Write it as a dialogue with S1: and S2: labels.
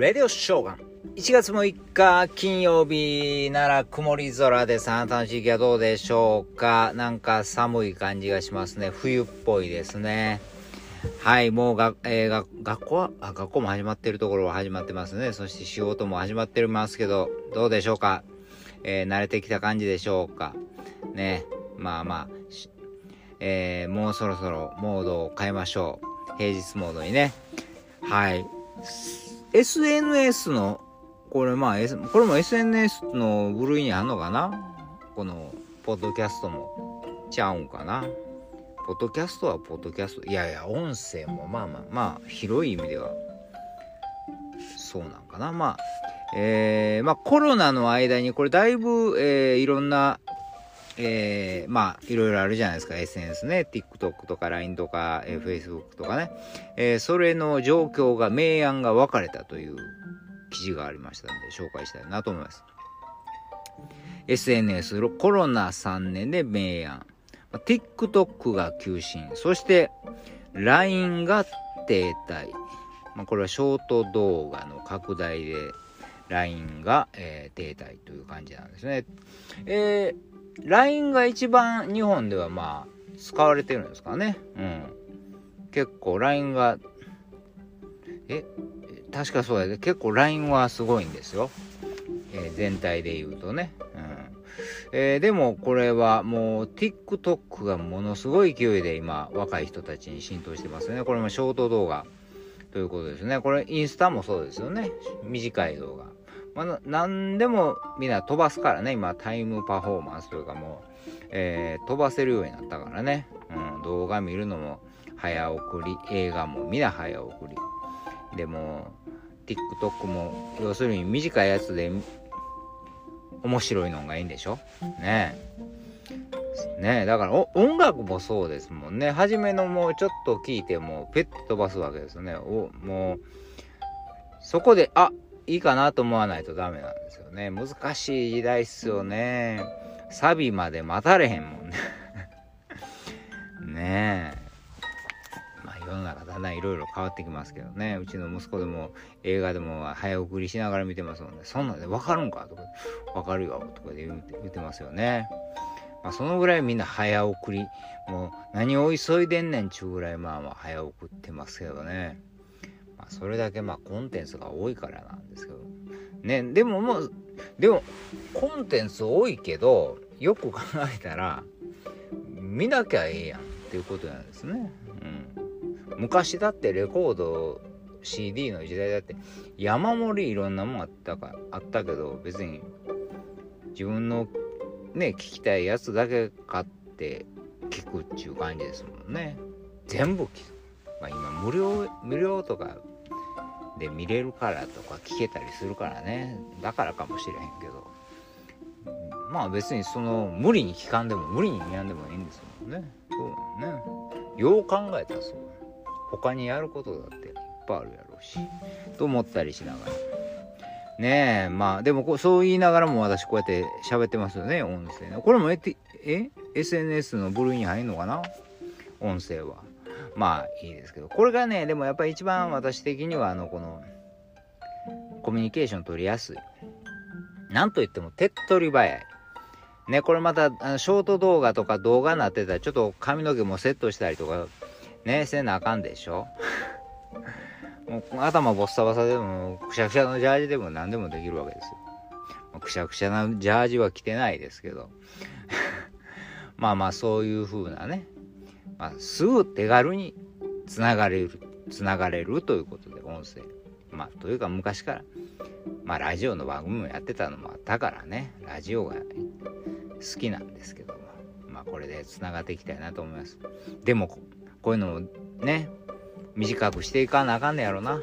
S1: レディオショーガン。1月6日金曜日なら曇り空です。あなたの地域はどうでしょうか？なんか寒い感じがしますね。冬っぽいですね。はい、もうが、えー、が学校は？あ、学校も始まってるところは始まってますね。そして仕事も始まってますけど、どうでしょうか？えー、慣れてきた感じでしょうか？ね。まあまあ、えー、もうそろそろモードを変えましょう。平日モードにね。はい。SNS の、これまあ、S、これも SNS の部類にあんのかな？この、ポッドキャストも、ちゃうんかな？ポッドキャストはポッドキャスト。いやいや、音声もまあまあ、まあ、広い意味では、そうなんかな？まあ、えー、まあコロナの間にこれだいぶ、えー、いろんなえー、まあ、いろいろあるじゃないですか。SNS ね。TikTok とか LINE とか、えー、Facebook とかね。えー、それの状況が、明暗が分かれたという記事がありましたので、紹介したいなと思います。SNS、コロナ3年で明暗。TikTok が急進。そして、LINE が停滞。まあ、これはショート動画の拡大で、LINE が、えー、停滞という感じなんですね。えー LINE が一番日本ではまあ使われてるんですかね。うん。結構 LINE が、え、確かそうやで、結構 LINE はすごいんですよ。えー、全体で言うとね。うん。えー、でもこれはもう TikTok がものすごい勢いで今若い人たちに浸透してますね。これもショート動画ということですね。これインスタもそうですよね。短い動画。まあ、何でもみんな飛ばすからね、今、タイムパフォーマンスというかもう、えー、飛ばせるようになったからね、うん、動画見るのも早送り、映画もみんな早送り。でも、TikTok も、要するに短いやつで、面白いのがいいんでしょ？ねえ。ねえ、だから音楽もそうですもんね。初めのもうちょっと聞いても、ペッて飛ばすわけですよね。おもう、そこで、あいいかなと思わないとダメなんですよね。難しい時代っすよね。サビまで待たれへんもんねねえ。まあ世の中だんだんいろいろ変わってきますけどね。うちの息子でも映画でも早送りしながら見てますもんね。そんなんで分かるんかとか、分かるよとかで言って言ってますよね。まあそのぐらいみんな早送り。もう何を急いでんねんちゅうぐらいまあまあ早送ってますけどね。まあ、それだけまあコンテンツが多いからなんですけど。ねでももうでもコンテンツ多いけどよく考えたら見なきゃええやんっていうことなんですね、うん、昔だってレコード CD の時代だって山盛りいろんなもんあったかあったけど別に自分のね聞きたいやつだけ買って聞くっちゅう感じですもんね。全部聞く。まあ今無料無料とかで見れるからとか聞けたりするからね。だからかもしれへんけど。まあ別にその無理に聞かんでも無理に見やんでもいいんですもんね。そうね。よう考えたらそう。他にやることだっていっぱいあるやろうし。と思ったりしながら。ねえまあでもこうそう言いながらも私こうやって喋ってますよね。音声ね。これもええ？SNS の部類に入んのかな？音声は。まあいいですけどこれがねでもやっぱり一番私的にはあのこのコミュニケーション取りやすい。なんといっても手っ取り早い。ねこれまたあのショート動画とか動画になってたらちょっと髪の毛もセットしたりとかねせなあかんでしょ？もう頭ボッサボサでもくしゃくしゃのジャージでも何でもできるわけですよ。くしゃくしゃなジャージは着てないですけど。まあまあそういう風なねまあ、すぐ手軽につながれるつながれるということで音声。まあというか昔からまあラジオの番組もやってたのもあったからね。ラジオが好きなんですけども。まあこれでつながっていきたいなと思います。でもこういうのもね短くしていかなあかんねやろな。